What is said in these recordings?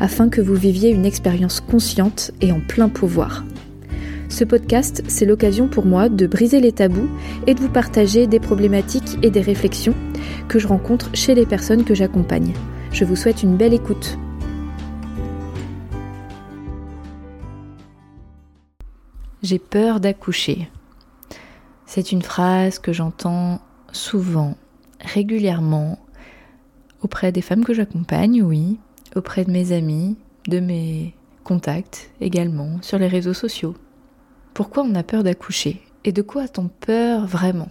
afin que vous viviez une expérience consciente et en plein pouvoir. Ce podcast, c'est l'occasion pour moi de briser les tabous et de vous partager des problématiques et des réflexions que je rencontre chez les personnes que j'accompagne. Je vous souhaite une belle écoute. J'ai peur d'accoucher. C'est une phrase que j'entends souvent, régulièrement, auprès des femmes que j'accompagne, oui, auprès de mes amis, de mes contacts également, sur les réseaux sociaux. Pourquoi on a peur d'accoucher Et de quoi a-t-on peur vraiment?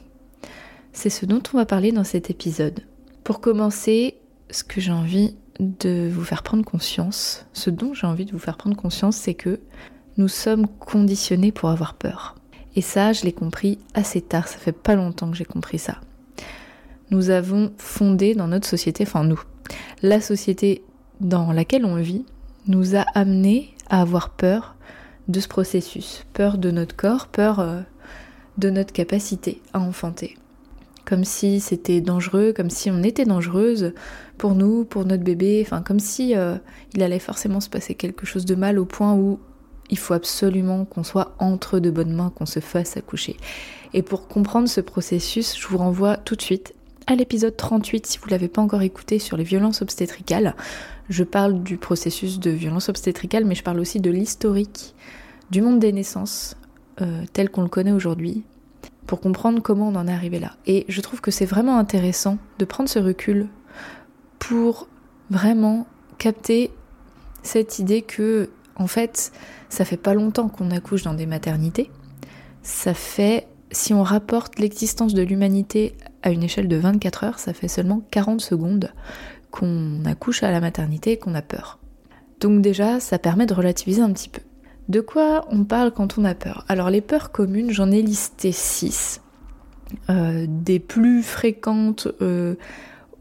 C'est ce dont on va parler dans cet épisode. Pour commencer, ce que j'ai envie de vous faire prendre conscience, ce dont j'ai envie de vous faire prendre conscience, c'est que nous sommes conditionnés pour avoir peur. Et ça, je l'ai compris assez tard, ça fait pas longtemps que j'ai compris ça. Nous avons fondé dans notre société, enfin nous, la société dans laquelle on vit nous a amené à avoir peur de ce processus, peur de notre corps, peur euh, de notre capacité à enfanter. Comme si c'était dangereux, comme si on était dangereuse pour nous, pour notre bébé, enfin comme si euh, il allait forcément se passer quelque chose de mal au point où il faut absolument qu'on soit entre de bonnes mains, qu'on se fasse accoucher. Et pour comprendre ce processus, je vous renvoie tout de suite à l'épisode 38 si vous ne l'avez pas encore écouté sur les violences obstétricales. Je parle du processus de violence obstétricale, mais je parle aussi de l'historique du monde des naissances euh, tel qu'on le connaît aujourd'hui, pour comprendre comment on en est arrivé là. Et je trouve que c'est vraiment intéressant de prendre ce recul pour vraiment capter cette idée que, en fait, ça fait pas longtemps qu'on accouche dans des maternités. Ça fait, si on rapporte l'existence de l'humanité à une échelle de 24 heures, ça fait seulement 40 secondes qu'on accouche à la maternité et qu'on a peur. Donc déjà, ça permet de relativiser un petit peu. De quoi on parle quand on a peur? Alors les peurs communes, j'en ai listé 6. Euh, des plus fréquentes euh,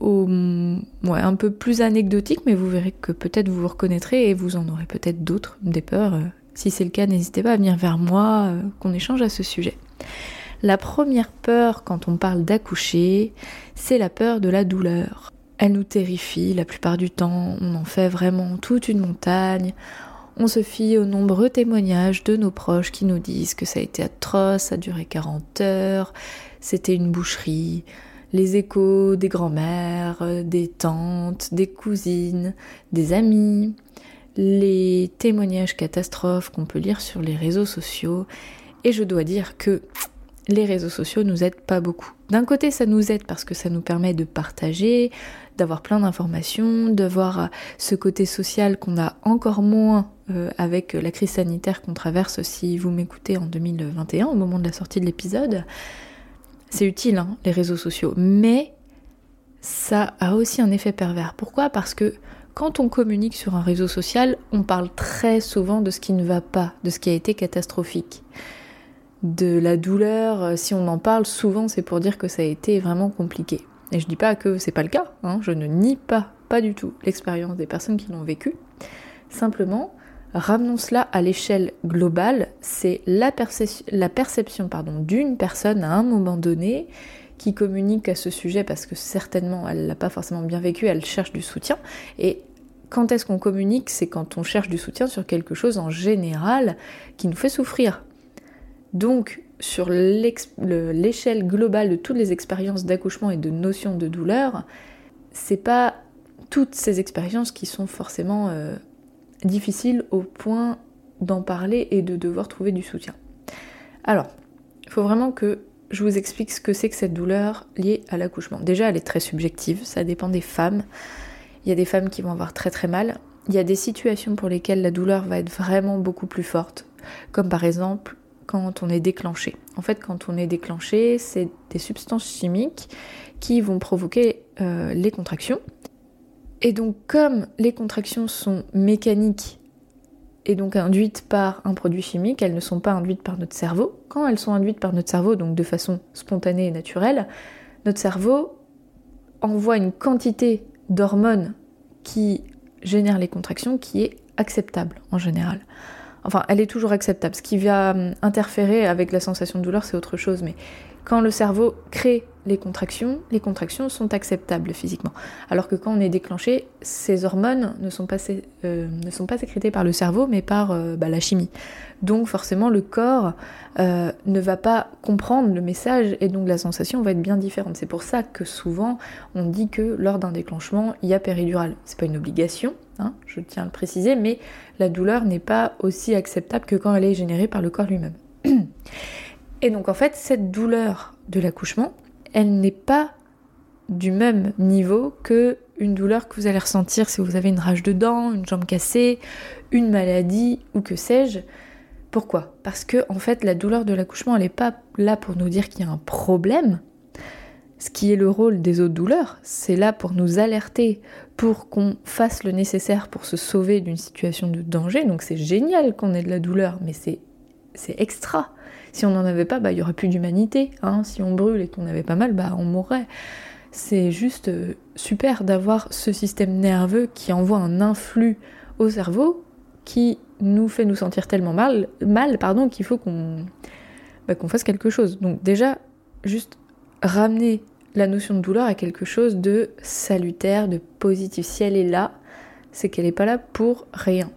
un peu plus anecdotiques, mais vous verrez que peut-être vous vous reconnaîtrez et vous en aurez peut-être d'autres, des peurs. Euh, si c'est le cas, n'hésitez pas à venir vers moi, qu'on échange à ce sujet. La première peur quand on parle d'accoucher, c'est la peur de la douleur. Elle nous terrifie la plupart du temps, on en fait vraiment toute une montagne. On se fie aux nombreux témoignages de nos proches qui nous disent que ça a été atroce, ça a duré 40 heures, c'était une boucherie. Les échos des grands-mères, des tantes, des cousines, des amis, les témoignages catastrophes qu'on peut lire sur les réseaux sociaux. Et je dois dire que les réseaux sociaux nous aident pas beaucoup. D'un côté, ça nous aide parce que ça nous permet de partager, d'avoir plein d'informations, de voir euh, ce côté social qu'on a encore moins euh, avec la crise sanitaire qu'on traverse si vous m'écoutez en 2021 au moment de la sortie de l'épisode. C'est utile, hein, les réseaux sociaux, mais ça a aussi un effet pervers. Pourquoi? Parce que quand on communique sur un réseau social, on parle très souvent de ce qui ne va pas, de ce qui a été catastrophique de la douleur, euh, si on en parle souvent, c'est pour dire que ça a été vraiment compliqué. Et je dis pas que c'est pas le cas, hein, je ne nie pas, pas du tout l'expérience des personnes qui l'ont vécu. Simplement, ramenons cela à l'échelle globale, c'est la, perception pardon, d'une personne à un moment donné qui communique à ce sujet parce que certainement elle l'a pas forcément bien vécu, elle cherche du soutien. Et quand est-ce qu'on communique? C'est quand on cherche du soutien sur quelque chose en général qui nous fait souffrir. Donc, sur l'échelle globale de toutes les expériences d'accouchement et de notions de douleur, c'est pas toutes ces expériences qui sont forcément euh, difficiles au point d'en parler et de devoir trouver du soutien. Alors, il faut vraiment que je vous explique ce que c'est que cette douleur liée à l'accouchement. Déjà, elle est très subjective, ça dépend des femmes. Il y a des femmes qui vont avoir très très mal. Il y a des situations pour lesquelles la douleur va être vraiment beaucoup plus forte, comme par exemple quand on est déclenché. En fait, quand on est déclenché, c'est des substances chimiques qui vont provoquer euh, les contractions. Et donc, comme les contractions sont mécaniques et donc induites par un produit chimique, elles ne sont pas induites par notre cerveau. Quand elles sont induites par notre cerveau, donc de façon spontanée et naturelle, notre cerveau envoie une quantité d'hormones qui génèrent les contractions qui est acceptable en général. Enfin, elle est toujours acceptable. Ce qui va hum, interférer avec la sensation de douleur, c'est autre chose, mais quand le cerveau crée les contractions, sont acceptables physiquement. Alors que quand on est déclenché, ces hormones ne sont pas, euh, sécrétées par le cerveau, mais par euh, bah, la chimie. Donc forcément, le corps euh, ne va pas comprendre le message et donc la sensation va être bien différente. C'est pour ça que souvent, on dit que lors d'un déclenchement, il y a péridurale. C'est pas une obligation, hein, je tiens à le préciser, mais la douleur n'est pas aussi acceptable que quand elle est générée par le corps lui-même. Et donc en fait, cette douleur de l'accouchement, elle n'est pas du même niveau que une douleur que vous allez ressentir si vous avez une rage de dents, une jambe cassée, une maladie ou que sais-je. Pourquoi? Parce que en fait, la douleur de l'accouchement, elle n'est pas là pour nous dire qu'il y a un problème. Ce qui est le rôle des autres douleurs, c'est là pour nous alerter, pour qu'on fasse le nécessaire pour se sauver d'une situation de danger. Donc c'est génial qu'on ait de la douleur, mais c'est extra. Si on n'en avait pas, bah, il y aurait plus d'humanité. Hein. Si on brûle et qu'on avait pas mal, bah, on mourrait. C'est juste euh, super d'avoir ce système nerveux qui envoie un influx au cerveau qui nous fait nous sentir tellement mal, mal pardon, qu'il faut qu'on bah, qu'on fasse quelque chose. Donc déjà, juste ramener la notion de douleur à quelque chose de salutaire, de positif. Si elle est là, c'est qu'elle n'est pas là pour rien.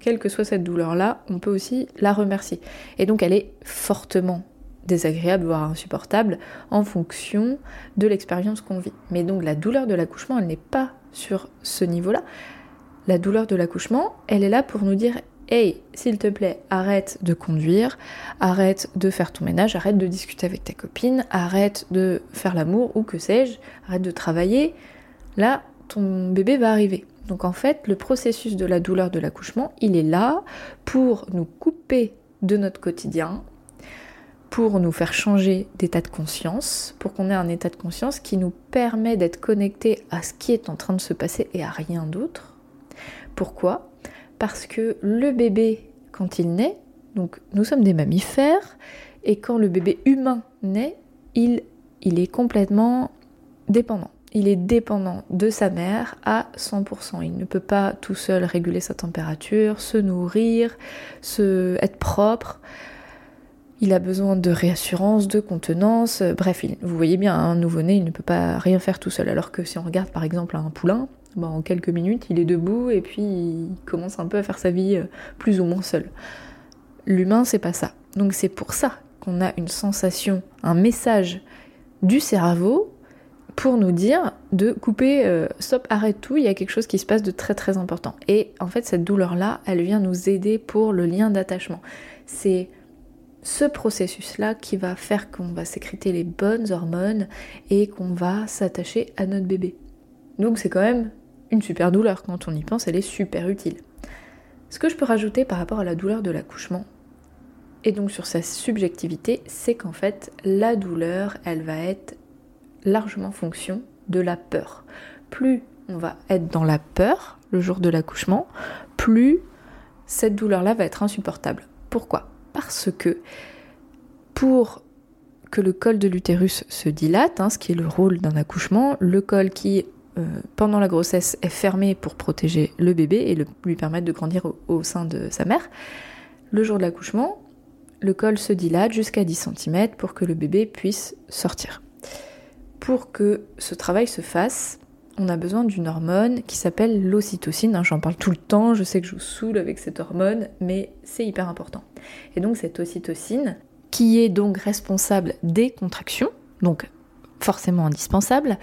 Quelle que soit cette douleur-là, on peut aussi la remercier. Et donc elle est fortement désagréable, voire insupportable, en fonction de l'expérience qu'on vit. Mais donc la douleur de l'accouchement, elle n'est pas sur ce niveau-là. La douleur de l'accouchement, elle est là pour nous dire Hey, s'il te plaît, arrête de conduire, arrête de faire ton ménage, arrête de discuter avec ta copine, arrête de faire l'amour ou que sais-je, arrête de travailler. Là, ton bébé va arriver. Donc en fait, le processus de la douleur de l'accouchement, il est là pour nous couper de notre quotidien, pour nous faire changer d'état de conscience, pour qu'on ait un état de conscience qui nous permet d'être connecté à ce qui est en train de se passer et à rien d'autre. Pourquoi? Parce que le bébé, quand il naît, donc nous sommes des mammifères, et quand le bébé humain naît, il, il est complètement dépendant il est dépendant de sa mère à 100%. Il ne peut pas tout seul réguler sa température, se nourrir, se être propre. Il a besoin de réassurance, de contenance. Bref, vous voyez bien, un nouveau-né, il ne peut pas rien faire tout seul. Alors que si on regarde par exemple un poulain, en quelques minutes, il est debout et puis il commence un peu à faire sa vie euh, plus ou moins seul. L'humain, c'est pas ça. Donc c'est pour ça qu'on a une sensation, un message du cerveau pour nous dire de couper, euh, stop, arrête tout, il y a quelque chose qui se passe de très très important. Et en fait, cette douleur-là, elle vient nous aider pour le lien d'attachement. C'est ce processus-là qui va faire qu'on va sécréter les bonnes hormones et qu'on va s'attacher à notre bébé. Donc c'est quand même une super douleur, quand on y pense, elle est super utile. Ce que je peux rajouter par rapport à la douleur de l'accouchement, et donc sur sa subjectivité, c'est qu'en fait, la douleur, elle va être largement fonction de la peur. Plus on va être dans la peur le jour de l'accouchement, plus cette douleur-là va être insupportable. Pourquoi? Parce que pour que le col de l'utérus se dilate, hein, ce qui est le rôle d'un accouchement, le col qui euh, pendant la grossesse est fermé pour protéger le bébé et lui permettre de grandir au sein de sa mère, le jour de l'accouchement, le col se dilate jusqu'à 10 cm pour que le bébé puisse sortir pour que ce travail se fasse, on a besoin d'une hormone qui s'appelle l'ocytocine. Hein, j'en parle tout le temps, je sais que je vous saoule avec cette hormone, mais c'est hyper important. Et donc cette ocytocine, qui est donc responsable des contractions, donc forcément indispensable,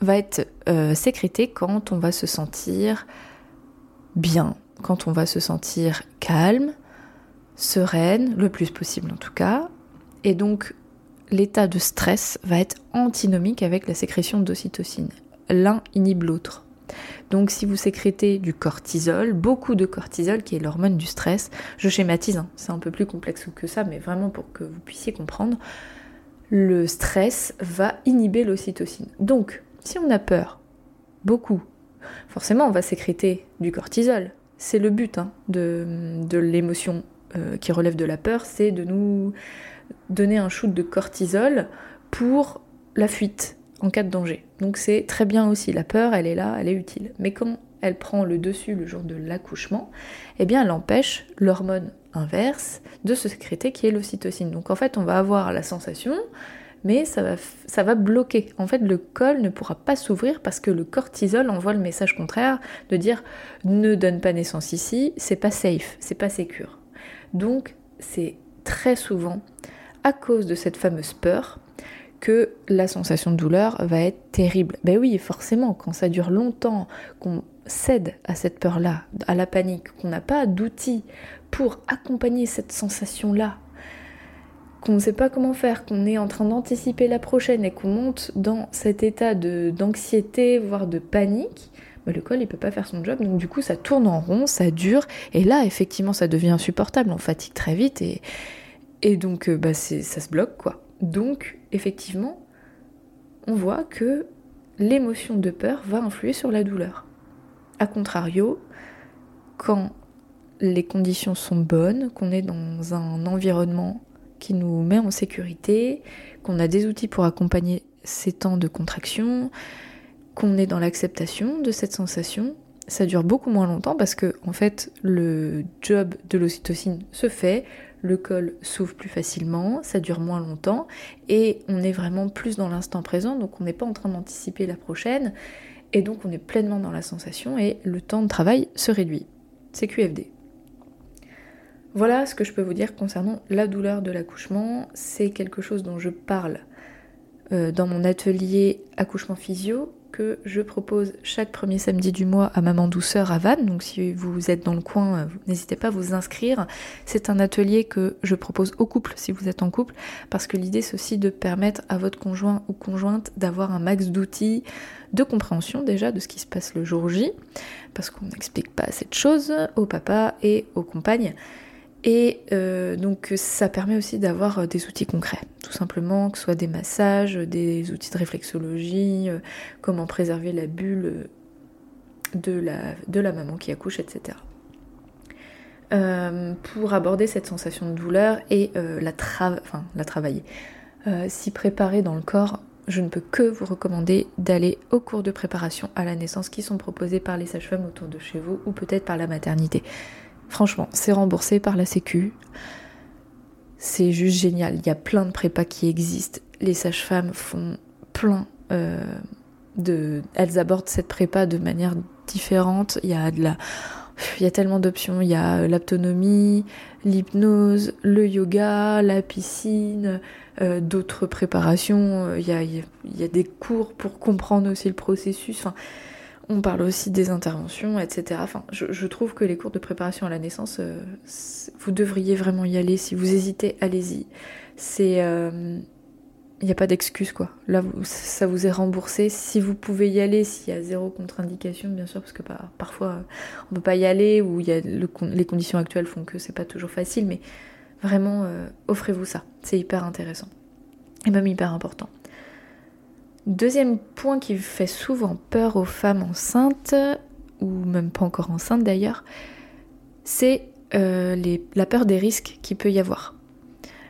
va être euh, sécrétée quand on va se sentir bien, quand on va se sentir calme, sereine, le plus possible en tout cas. Et donc l'état de stress va être antinomique avec la sécrétion d'ocytocine. L'un inhibe l'autre. Donc si vous sécrétez du cortisol, beaucoup de cortisol qui est l'hormone du stress, je schématise, hein, c'est un peu plus complexe que ça, mais vraiment pour que vous puissiez comprendre, le stress va inhiber l'ocytocine. Donc si on a peur, beaucoup, forcément on va sécréter du cortisol. c'est le but hein, de, l'émotion euh, qui relève de la peur, c'est de nous donner un shoot de cortisol pour la fuite en cas de danger. Donc c'est très bien aussi, la peur, elle est là, elle est utile. Mais quand elle prend le dessus le jour de l'accouchement, eh bien elle empêche l'hormone inverse de se sécréter qui est l'ocytocine. Donc en fait on va avoir la sensation, mais ça va, bloquer. En fait le col ne pourra pas s'ouvrir parce que le cortisol envoie le message contraire de dire ne donne pas naissance ici, c'est pas safe, c'est pas sécure. Donc c'est très souvent à cause de cette fameuse peur que la sensation de douleur va être terrible. Ben oui, forcément, quand ça dure longtemps, qu'on cède à cette peur-là, à la panique, qu'on n'a pas d'outils pour accompagner cette sensation-là, qu'on ne sait pas comment faire, qu'on est en train d'anticiper la prochaine et qu'on monte dans cet état d'anxiété, voire de panique, ben le col il peut pas faire son job, donc du coup ça tourne en rond, ça dure, et là effectivement ça devient insupportable, on fatigue très vite et, et donc bah, ça se bloque quoi. Donc, effectivement, on voit que l'émotion de peur va influer sur la douleur. A contrario, quand les conditions sont bonnes, qu'on est dans un environnement qui nous met en sécurité, qu'on a des outils pour accompagner ces temps de contraction, qu'on est dans l'acceptation de cette sensation, ça dure beaucoup moins longtemps parce que en fait le job de l'ocytocine se fait, le col s'ouvre plus facilement, ça dure moins longtemps et on est vraiment plus dans l'instant présent, donc on n'est pas en train d'anticiper la prochaine et donc on est pleinement dans la sensation et le temps de travail se réduit. C'est QFD. Voilà ce que je peux vous dire concernant la douleur de l'accouchement. C'est quelque chose dont je parle euh, dans mon atelier accouchement physio que je propose chaque premier samedi du mois à Maman Douceur à Vannes. Donc si vous êtes dans le coin, euh, n'hésitez pas à vous inscrire. C'est un atelier que je propose au couple si vous êtes en couple, parce que l'idée c'est aussi de permettre à votre conjoint ou conjointe d'avoir un max d'outils de compréhension déjà de ce qui se passe le jour J, parce qu'on n'explique pas cette chose au papa et aux compagnes. Et euh, donc ça permet aussi d'avoir euh, des outils concrets, tout simplement, que ce soit des massages, des outils de réflexologie, euh, comment préserver la bulle de la, maman qui accouche, etc. pour aborder cette sensation de douleur et la travailler. S'y préparer dans le corps, je ne peux que vous recommander d'aller aux cours de préparation à la naissance qui sont proposés par les sages-femmes autour de chez vous ou peut-être par la maternité. Franchement, c'est remboursé par la Sécu. C'est juste génial. Il y a plein de prépas qui existent. Les sages-femmes font plein euh, de. Elles abordent cette prépa de manière différente. Il y a de. Il y a tellement d'options. Il y a l'autonomie, l'hypnose, le yoga, la piscine, euh, d'autres préparations. Il y, a, il y, a, des cours pour comprendre aussi le processus. On parle aussi des interventions, etc. Je, trouve que les cours de préparation à la naissance, euh, vous devriez vraiment y aller. Si vous hésitez, allez-y. C'est, il euh, n'y a pas d'excuse quoi. Là, ça vous est remboursé. Si vous pouvez y aller, s'il y a zéro contre-indication, bien sûr, parce que parfois on peut pas y aller ou les conditions actuelles font que c'est pas toujours facile, mais vraiment, euh, offrez-vous ça. C'est hyper intéressant et même hyper important. Deuxième point qui fait souvent peur aux femmes enceintes, ou même pas encore enceintes d'ailleurs, c'est euh, la peur des risques qu'il peut y avoir.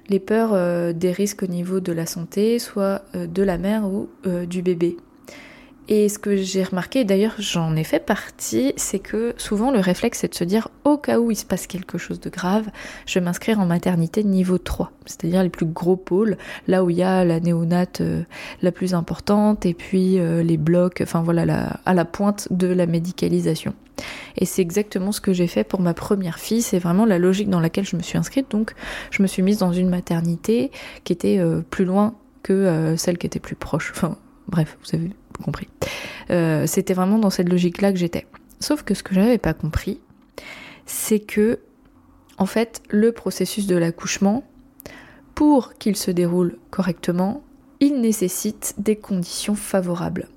Les peurs euh, des risques au niveau de la santé, soit euh, de la mère ou du bébé. Et ce que j'ai remarqué, d'ailleurs j'en ai fait partie, c'est que souvent le réflexe c'est de se dire au cas où il se passe quelque chose de grave, je vais m'inscrire en maternité niveau 3, c'est-à-dire les plus gros pôles, là où il y a la néonate euh, la plus importante et puis euh, les blocs, enfin voilà, à la pointe de la médicalisation. Et c'est exactement ce que j'ai fait pour ma première fille, c'est vraiment la logique dans laquelle je me suis inscrite, donc je me suis mise dans une maternité qui était euh, plus loin que celle qui était plus proche. Enfin, bref, vous avez compris. Euh, c'était vraiment dans cette logique-là que j'étais. Sauf que ce que je n'avais pas compris, c'est que, en fait, le processus de l'accouchement, pour qu'il se déroule correctement, il nécessite des conditions favorables.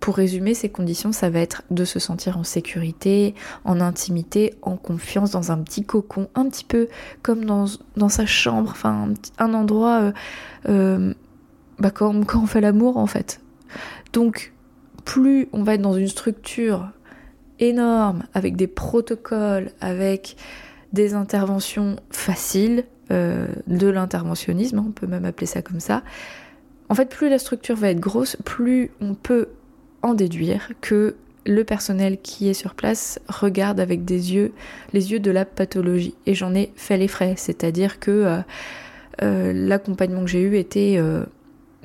Pour résumer, ces conditions, ça va être de se sentir en sécurité, en intimité, en confiance, dans un petit cocon, un petit peu comme dans, sa chambre, enfin un, endroit euh, euh, bah, quand on fait l'amour en fait. Donc, plus on va être dans une structure énorme, avec des protocoles, avec des interventions faciles, euh, de l'interventionnisme, on peut même appeler ça comme ça. En fait, plus la structure va être grosse, plus on peut en déduire que le personnel qui est sur place regarde avec des yeux, les yeux de la pathologie. Et j'en ai fait les frais, c'est-à-dire que euh, euh, l'accompagnement que j'ai eu était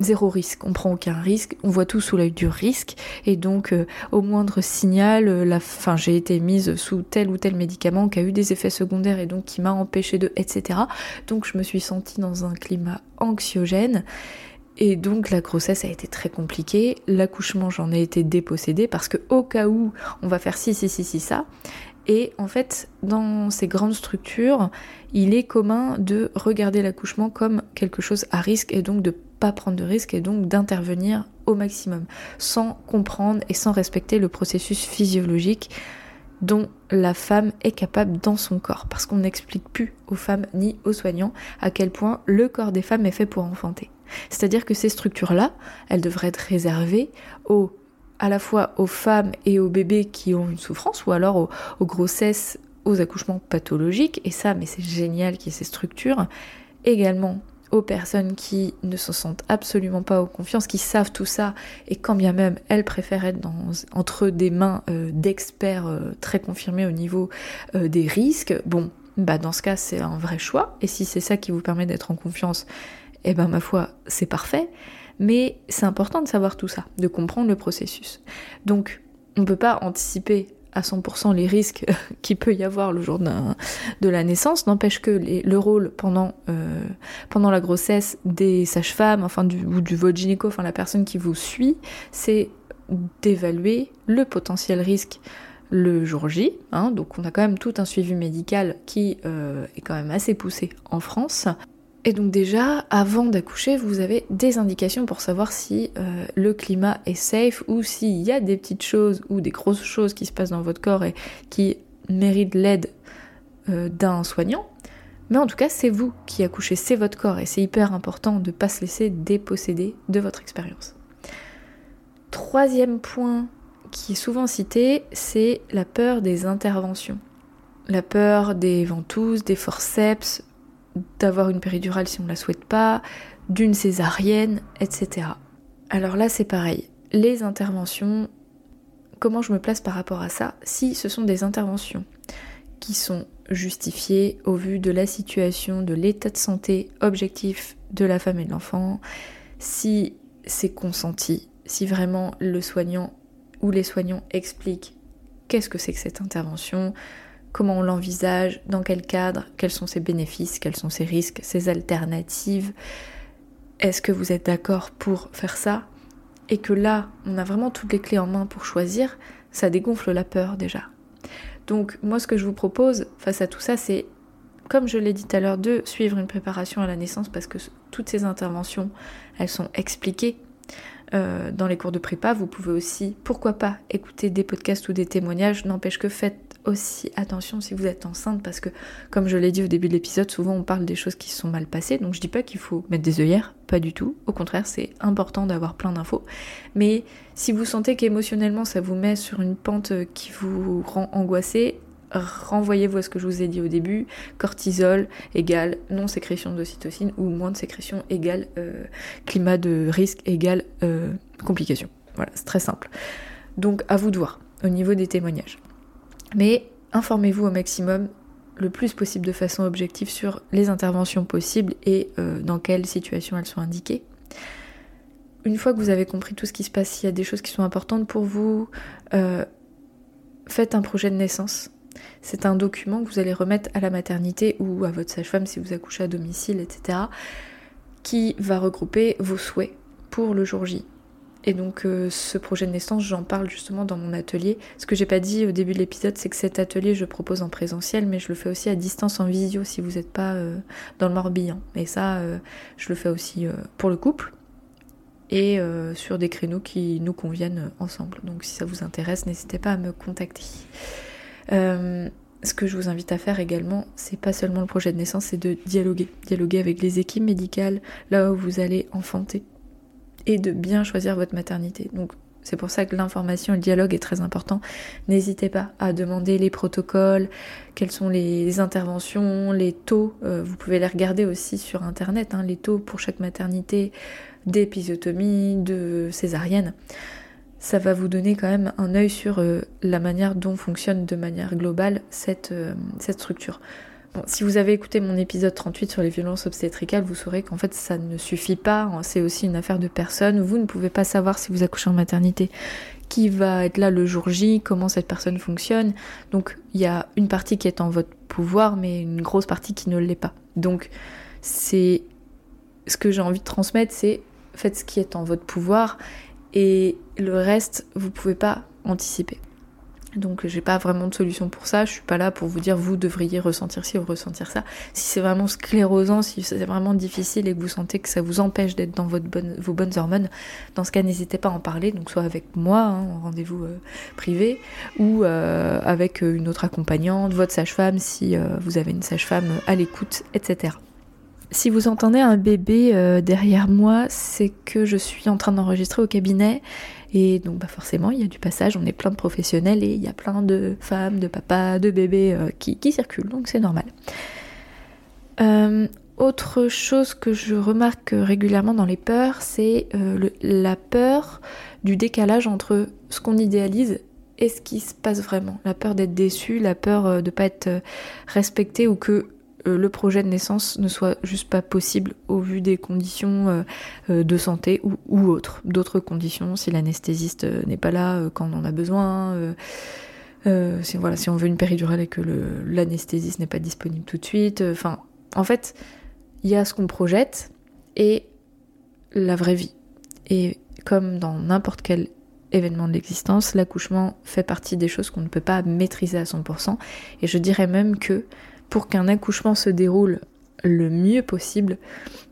zéro risque, on prend aucun risque, on voit tout sous l'œil du risque. Et donc euh, au moindre signal, euh, la fin j'ai été mise sous tel ou tel médicament qui a eu des effets secondaires et donc qui m'a empêché de etc. Donc je me suis sentie dans un climat anxiogène. Et donc la grossesse a été très compliquée, l'accouchement j'en ai été dépossédée parce que au cas où on va faire ci ci ci ci ça. Et en fait, dans ces grandes structures, il est commun de regarder l'accouchement comme quelque chose à risque et donc de pas prendre de risque et donc d'intervenir au maximum, sans comprendre et sans respecter le processus physiologique dont la femme est capable dans son corps, parce qu'on n'explique plus aux femmes ni aux soignants à quel point le corps des femmes est fait pour enfanter. C'est-à-dire que ces structures-là, elles devraient être réservées aux, à la fois aux femmes et aux bébés qui ont une souffrance, ou alors aux grossesses, aux accouchements pathologiques, et ça, mais c'est génial qu'il y ait ces structures, également aux personnes qui ne se sentent absolument pas en confiance, qui savent tout ça, et quand bien même elles préfèrent être dans, entre des mains euh, d'experts euh, très confirmés au niveau euh, des risques, bon, bah dans ce cas c'est un vrai choix, et si c'est ça qui vous permet d'être en confiance, eh ben ma foi c'est parfait, mais c'est important de savoir tout ça, de comprendre le processus. Donc on ne peut pas anticiper à 100% les risques qu'il peut y avoir le jour de la naissance, n'empêche que le rôle pendant, euh, pendant la grossesse des sages-femmes, enfin du, ou du votre gynéco, enfin la personne qui vous suit, c'est d'évaluer le potentiel risque le jour J. Hein, donc on a quand même tout un suivi médical qui euh, est quand même assez poussé en France. Et donc déjà, avant d'accoucher, vous avez des indications pour savoir si euh, le climat est safe ou s'il y a des petites choses ou des grosses choses qui se passent dans votre corps et qui méritent l'aide euh, d'un soignant. Mais en tout cas, c'est vous qui accouchez, c'est votre corps et c'est hyper important de ne pas se laisser déposséder de votre expérience. Troisième point qui est souvent cité, c'est la peur des interventions. La peur des ventouses, des forceps, d'avoir une péridurale si on ne la souhaite pas, d'une césarienne, etc. Alors là, c'est pareil. Les interventions, comment je me place par rapport à ça Si ce sont des interventions qui sont justifiées au vu de la situation, de l'état de santé objectif de la femme et de l'enfant, si c'est consenti, si vraiment le soignant ou les soignants expliquent qu'est-ce que c'est que cette intervention, comment on l'envisage, dans quel cadre, quels sont ses bénéfices, quels sont ses risques, ses alternatives. Est-ce que vous êtes d'accord pour faire ça? Et que là, on a vraiment toutes les clés en main pour choisir, ça dégonfle la peur déjà. Donc moi, ce que je vous propose face à tout ça, c'est, comme je l'ai dit tout à l'heure, de suivre une préparation à la naissance parce que toutes ces interventions, elles sont expliquées euh, dans les cours de prépa. Vous pouvez aussi, pourquoi pas, écouter des podcasts ou des témoignages. N'empêche que faites aussi attention si vous êtes enceinte parce que, comme je l'ai dit au début de l'épisode, souvent on parle des choses qui sont mal passées. Donc je dis pas qu'il faut mettre des œillères, pas du tout. Au contraire, c'est important d'avoir plein d'infos. Mais si vous sentez qu'émotionnellement ça vous met sur une pente qui vous rend angoissé, renvoyez-vous à ce que je vous ai dit au début, cortisol égale non-sécrétion d'ocytocine ou moins de sécrétion égale euh, climat de risque égale euh, complication. Voilà, c'est très simple. Donc à vous de voir au niveau des témoignages. Mais informez-vous au maximum le plus possible de façon objective sur les interventions possibles et euh, dans quelles situations elles sont indiquées. Une fois que vous avez compris tout ce qui se passe, s'il y a des choses qui sont importantes pour vous, faites un projet de naissance c'est un document que vous allez remettre à la maternité ou à votre sage-femme si vous accouchez à domicile, etc., qui va regrouper vos souhaits pour le jour J. Et donc euh, ce projet de naissance, j'en parle justement dans mon atelier. Ce que j'ai pas dit au début de l'épisode, c'est que cet atelier, je propose en présentiel, mais je le fais aussi à distance en visio si vous n'êtes pas euh, dans le Morbihan. Et ça, euh, je le fais aussi pour le couple et sur des créneaux qui nous conviennent ensemble. Donc si ça vous intéresse, n'hésitez pas à me contacter. Ce que je vous invite à faire également, c'est pas seulement le projet de naissance, c'est de dialoguer. Dialoguer avec les équipes médicales, là où vous allez enfanter. Et de bien choisir votre maternité. Donc C'est pour ça que l'information le dialogue est très important. N'hésitez pas à demander les protocoles, quelles sont les interventions, les taux. Euh, vous pouvez les regarder aussi sur internet, hein, les taux pour chaque maternité d'épisiotomie, de césarienne. Ça va vous donner quand même un œil sur euh, la manière dont fonctionne de manière globale cette, euh, cette structure si vous avez écouté mon épisode 38 sur les violences obstétricales, vous saurez qu'en fait ça ne suffit pas, c'est aussi une affaire de personne. Vous ne pouvez pas savoir si vous accouchez en maternité qui va être là le jour J, comment cette personne fonctionne. Donc il y a une partie qui est en votre pouvoir, mais une grosse partie qui ne l'est pas. Donc c'est ce que j'ai envie de transmettre, c'est faites ce qui est en votre pouvoir et le reste, vous pouvez pas anticiper. Donc j'ai pas vraiment de solution pour ça, je suis pas là pour vous dire vous devriez ressentir ci ou ressentir ça. Si c'est vraiment sclérosant, si c'est vraiment difficile et que vous sentez que ça vous empêche d'être dans vos bonnes hormones, dans ce cas n'hésitez pas à en parler, donc soit avec moi hein, en rendez-vous euh, privé ou euh, avec euh, une autre accompagnante, votre sage-femme si vous avez une sage-femme à l'écoute, etc. Si vous entendez un bébé derrière moi, c'est que je suis en train d'enregistrer au cabinet et donc bah forcément, il y a du passage, on est plein de professionnels et il y a plein de femmes, de papas, de bébés euh, qui, circulent, donc c'est normal. Euh, autre chose que je remarque régulièrement dans les peurs, c'est euh, la peur du décalage entre ce qu'on idéalise et ce qui se passe vraiment. La peur d'être déçu, la peur de ne pas être respecté ou que euh, le projet de naissance ne soit juste pas possible au vu des conditions euh, euh, de santé ou, autres, d'autres conditions, si l'anesthésiste n'est pas là quand on en a besoin. si, voilà, si on veut une péridurale et que l'anesthésiste n'est pas disponible tout de suite. En fait, il y a ce qu'on projette et la vraie vie. Et comme dans n'importe quel événement de l'existence, l'accouchement fait partie des choses qu'on ne peut pas maîtriser à 100%. Et je dirais même que pour qu'un accouchement se déroule le mieux possible,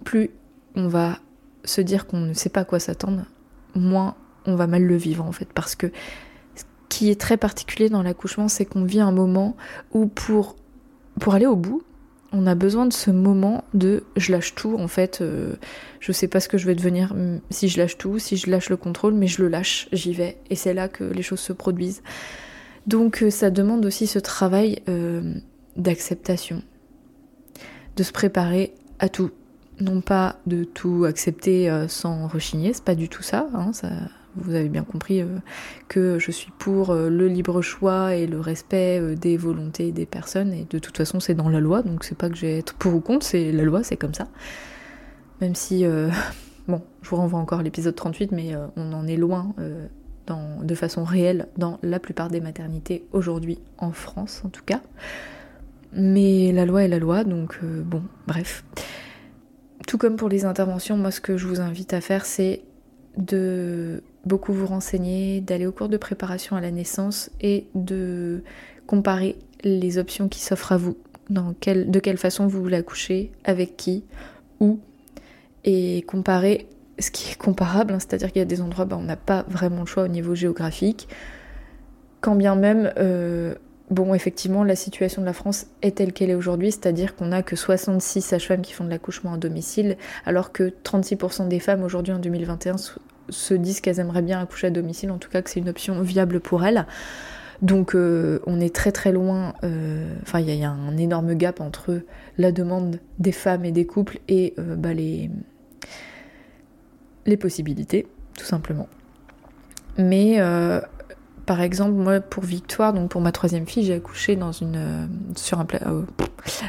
plus on va se dire qu'on ne sait pas à quoi s'attendre, moins on va mal le vivre en fait. Parce que ce qui est très particulier dans l'accouchement, c'est qu'on vit un moment où pour, aller au bout, on a besoin de ce moment de je lâche tout en fait, euh, je sais pas ce que je vais devenir si je lâche tout, si je lâche le contrôle, mais je le lâche, j'y vais. Et c'est là que les choses se produisent. Donc euh, ça demande aussi ce travail euh, d'acceptation, de se préparer à tout. Non pas de tout accepter euh, sans rechigner, c'est pas du tout ça, hein, vous avez bien compris euh, que je suis pour euh, le libre choix et le respect des volontés des personnes, et de toute façon c'est dans la loi, donc c'est pas que j'ai être pour ou contre, c'est la loi, c'est comme ça. Même si, bon, je vous renvoie encore l'épisode 38, mais on en est loin de façon réelle dans la plupart des maternités aujourd'hui, en France en tout cas. Mais la loi est la loi, donc euh, bon, bref. Tout comme pour les interventions, moi ce que je vous invite à faire, c'est de beaucoup vous renseigner, d'aller au cours de préparation à la naissance et de comparer les options qui s'offrent à vous, dans de quelle façon vous voulez accoucher, avec qui, où, et comparer ce qui est comparable, hein, c'est-à-dire qu'il y a des endroits où bah, on n'a pas vraiment le choix au niveau géographique, quand bien même euh, Bon, effectivement, la situation de la France est telle qu'elle est aujourd'hui, c'est-à-dire qu'on n'a que 66 sages-femmes qui font de l'accouchement à domicile, alors que 36% des femmes aujourd'hui en 2021 se disent qu'elles aimeraient bien accoucher à domicile, en tout cas que c'est une option viable pour elles. Donc euh, on est très très loin, euh, enfin il y, a un énorme gap entre la demande des femmes et des couples et euh, bah, les, les possibilités, tout simplement. Mais par exemple, moi, pour Victoire, donc pour ma troisième fille, j'ai accouché dans, une, euh, sur un, euh,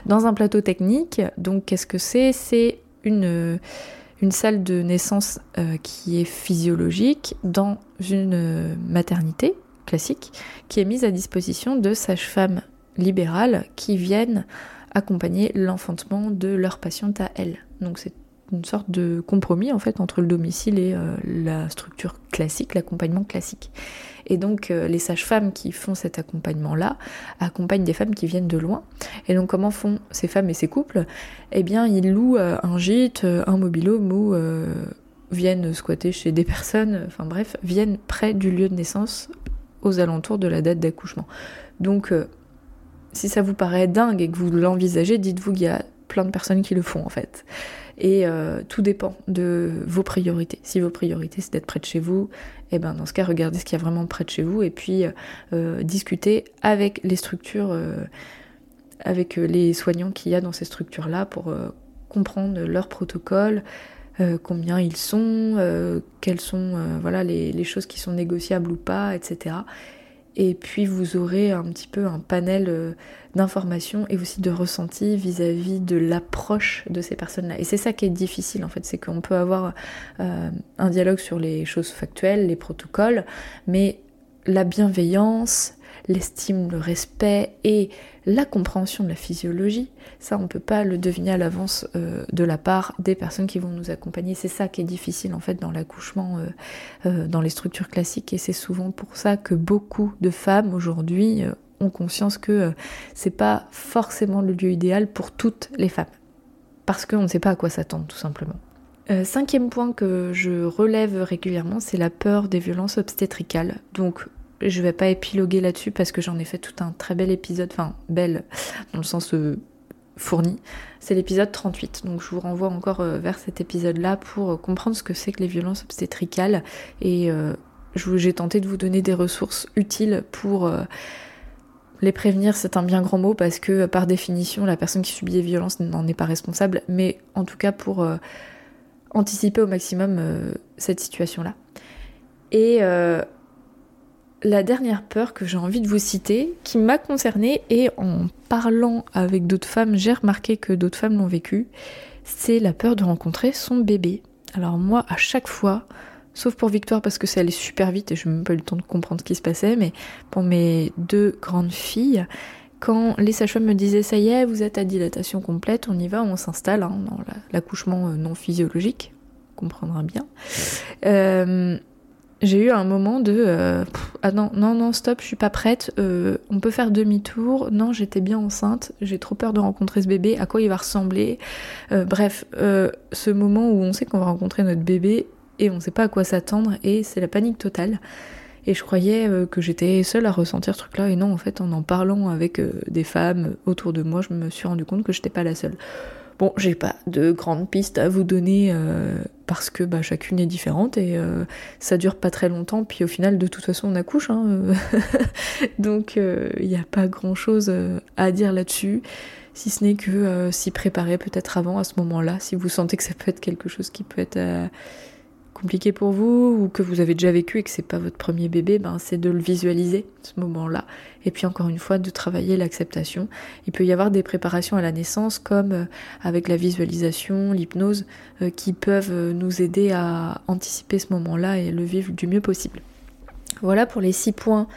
dans un plateau technique. Donc, qu'est-ce que c'est? C'est une, euh, une salle de naissance qui est physiologique dans une maternité classique qui est mise à disposition de sages-femmes libérales qui viennent accompagner l'enfantement de leur patiente à elles. Donc, c'est une sorte de compromis en fait entre le domicile et la structure classique, l'accompagnement classique. Et donc euh, les sages-femmes qui font cet accompagnement-là accompagnent des femmes qui viennent de loin. Et donc comment font ces femmes et ces couples? Eh bien ils louent euh, un gîte, euh, un mobilhome ou viennent squatter chez des personnes, enfin bref, viennent près du lieu de naissance aux alentours de la date d'accouchement. Donc si ça vous paraît dingue et que vous l'envisagez, dites-vous qu'il y a plein de personnes qui le font en fait. Et tout dépend de vos priorités. Si vos priorités c'est d'être près de chez vous, et eh ben dans ce cas regardez ce qu'il y a vraiment près de chez vous et puis discutez avec les structures, avec les soignants qu'il y a dans ces structures là pour comprendre leur protocole, euh, combien ils sont, euh, quelles sont euh, voilà, les, choses qui sont négociables ou pas, etc. Et puis vous aurez un petit peu un panel d'informations et aussi de ressentis vis-à-vis de l'approche de ces personnes-là. Et c'est ça qui est difficile en fait, c'est qu'on peut avoir un dialogue sur les choses factuelles, les protocoles, mais la bienveillance, l'estime, le respect et la compréhension de la physiologie, ça on ne peut pas le deviner à l'avance euh, de la part des personnes qui vont nous accompagner. C'est ça qui est difficile en fait dans l'accouchement, euh, euh, dans les structures classiques et c'est souvent pour ça que beaucoup de femmes aujourd'hui ont conscience que c'est pas forcément le lieu idéal pour toutes les femmes. Parce qu'on ne sait pas à quoi s'attendre tout simplement. cinquième point que je relève régulièrement, c'est la peur des violences obstétricales. Donc je vais pas épiloguer là-dessus parce que j'en ai fait tout un très bel épisode, enfin belle dans le sens euh, fourni. C'est l'épisode 38, donc je vous renvoie encore euh, vers cet épisode-là pour euh, comprendre ce que c'est que les violences obstétricales et j'ai tenté de vous donner des ressources utiles pour les prévenir, c'est un bien grand mot parce que par définition, la personne qui subit des violences n'en est pas responsable, mais en tout cas pour anticiper au maximum cette situation-là. Et la dernière peur que j'ai envie de vous citer, qui m'a concernée, et en parlant avec d'autres femmes, j'ai remarqué que d'autres femmes l'ont vécu, c'est la peur de rencontrer son bébé. Alors moi, à chaque fois, sauf pour Victoire parce que ça allait super vite et je n'ai même pas eu le temps de comprendre ce qui se passait, mais pour mes deux grandes filles, quand les sages-femmes me disaient ça y est, vous êtes à dilatation complète, on y va, on s'installe hein, dans l'accouchement euh, non physiologique, comprendra bien. Euh, j'ai eu un moment de euh, ah non non non stop je suis pas prête euh, on peut faire demi-tour. Non j'étais bien enceinte j'ai trop peur de rencontrer ce bébé à quoi il va ressembler. Euh, bref ce moment où on sait qu'on va rencontrer notre bébé et on sait pas à quoi s'attendre et c'est la panique totale. Et je croyais que j'étais seule à ressentir ce truc là et non en fait en en parlant avec des femmes autour de moi je me suis rendu compte que j'étais pas la seule Bon, j'ai pas de grandes pistes à vous donner euh, parce que bah, chacune est différente et euh, ça dure pas très longtemps. Puis au final, de toute façon, on accouche. Hein, euh. Donc il n'y a pas grand chose à dire là-dessus, si ce n'est que s'y préparer peut-être avant à ce moment-là, si vous sentez que ça peut être quelque chose qui peut être compliqué pour vous ou que vous avez déjà vécu et que c'est pas votre premier bébé, ben c'est de le visualiser ce moment-là. Et puis encore une fois de travailler l'acceptation. Il peut y avoir des préparations à la naissance comme euh, avec la visualisation, l'hypnose, euh, qui peuvent euh, nous aider à anticiper ce moment-là et le vivre du mieux possible. Voilà pour les six points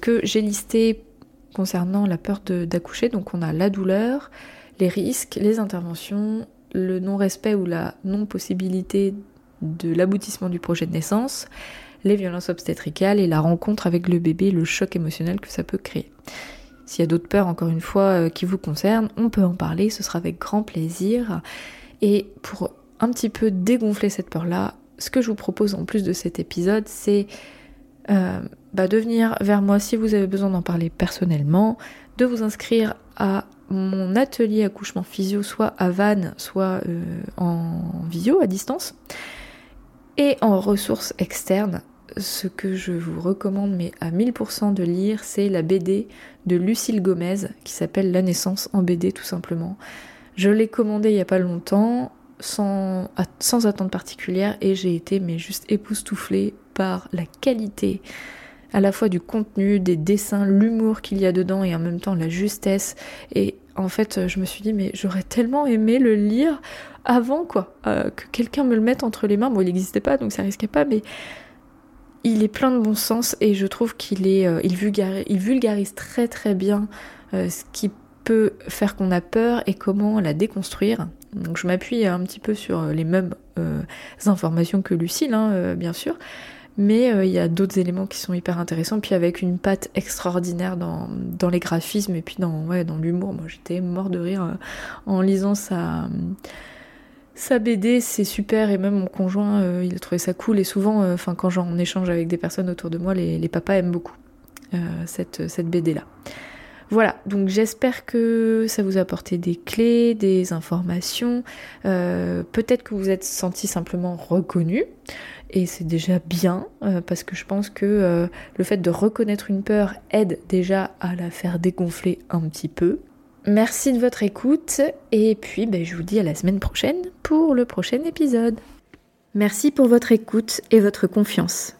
que j'ai listés concernant la peur d'accoucher. Donc on a la douleur, les risques, les interventions, le non-respect ou la non-possibilité de l'aboutissement du projet de naissance, les violences obstétricales et la rencontre avec le bébé, le choc émotionnel que ça peut créer. S'il y a d'autres peurs, encore une fois, euh, qui vous concernent, on peut en parler, ce sera avec grand plaisir. Et pour un petit peu dégonfler cette peur-là, ce que je vous propose en plus de cet épisode, c'est euh, bah, de venir vers moi si vous avez besoin d'en parler personnellement, de vous inscrire à mon atelier accouchement physio, soit à Vannes, soit euh, en visio, à distance. Et en ressources externes, ce que je vous recommande, mais à 1000% de lire, c'est la BD de Lucille Gomez, qui s'appelle La naissance en BD tout simplement. Je l'ai commandée il n'y a pas longtemps, sans, sans attente particulière, et j'ai été mais juste époustouflée par la qualité à la fois du contenu, des dessins, l'humour qu'il y a dedans et en même temps la justesse. Et en fait, je me suis dit, mais j'aurais tellement aimé le lire avant, quoi. Euh, que quelqu'un me le mette entre les mains. Bon, il n'existait pas, donc ça risquait pas, mais il est plein de bon sens et je trouve qu'il est, euh, il, vulgarise, très très bien euh, ce qui peut faire qu'on a peur et comment la déconstruire. Donc je m'appuie un petit peu sur les mêmes informations que Lucille, hein, bien sûr, mais il y a d'autres éléments qui sont hyper intéressants, puis avec une patte extraordinaire dans, les graphismes et puis dans, l'humour. Moi j'étais mort de rire en lisant sa sa BD, c'est super et même mon conjoint, euh, il a trouvé ça cool et souvent, euh, quand j'en échange avec des personnes autour de moi, les, papas aiment beaucoup euh, cette, cette BD là. Voilà, donc j'espère que ça vous a apporté des clés, des informations. Euh, peut-être que vous êtes senti simplement reconnu. Et c'est déjà bien, euh, parce que je pense que euh, le fait de reconnaître une peur aide déjà à la faire dégonfler un petit peu. Merci de votre écoute, et puis ben, je vous dis à la semaine prochaine pour le prochain épisode. Merci pour votre écoute et votre confiance.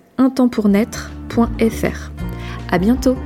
un temps pour naître.fr. À bientôt!